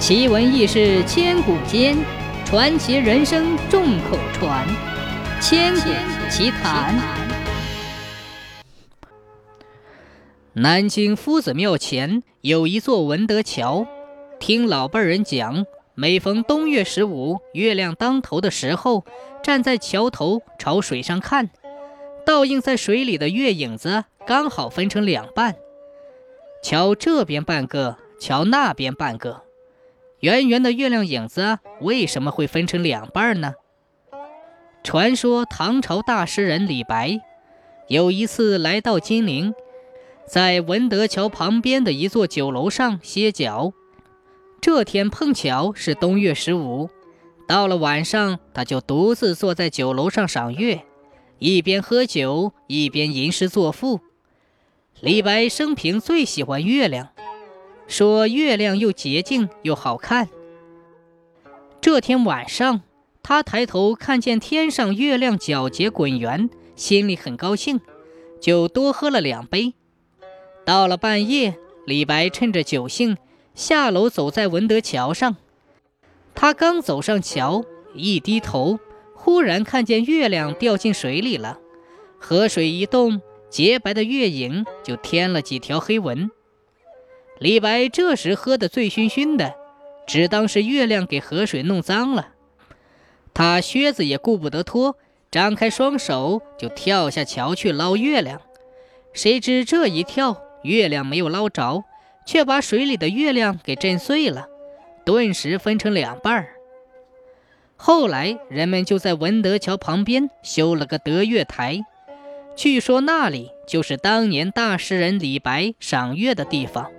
奇闻异事千古间，传奇人生众口传。千古奇谈。南京夫子庙前有一座文德桥，听老辈人讲，每逢冬月十五，月亮当头的时候，站在桥头朝水上看，倒映在水里的月影子刚好分成两半，桥这边半个，桥那边半个。圆圆的月亮影子为什么会分成两半呢？传说唐朝大诗人李白有一次来到金陵，在文德桥旁边的一座酒楼上歇脚。这天碰巧是冬月十五，到了晚上，他就独自坐在酒楼上赏月，一边喝酒一边吟诗作赋。李白生平最喜欢月亮。说月亮又洁净又好看。这天晚上，他抬头看见天上月亮皎洁滚圆，心里很高兴，就多喝了两杯。到了半夜，李白趁着酒兴下楼走在文德桥上。他刚走上桥，一低头，忽然看见月亮掉进水里了。河水一动，洁白的月影就添了几条黑纹。李白这时喝得醉醺醺的，只当是月亮给河水弄脏了。他靴子也顾不得脱，张开双手就跳下桥去捞月亮。谁知这一跳，月亮没有捞着，却把水里的月亮给震碎了，顿时分成两半儿。后来人们就在文德桥旁边修了个德月台，据说那里就是当年大诗人李白赏月的地方。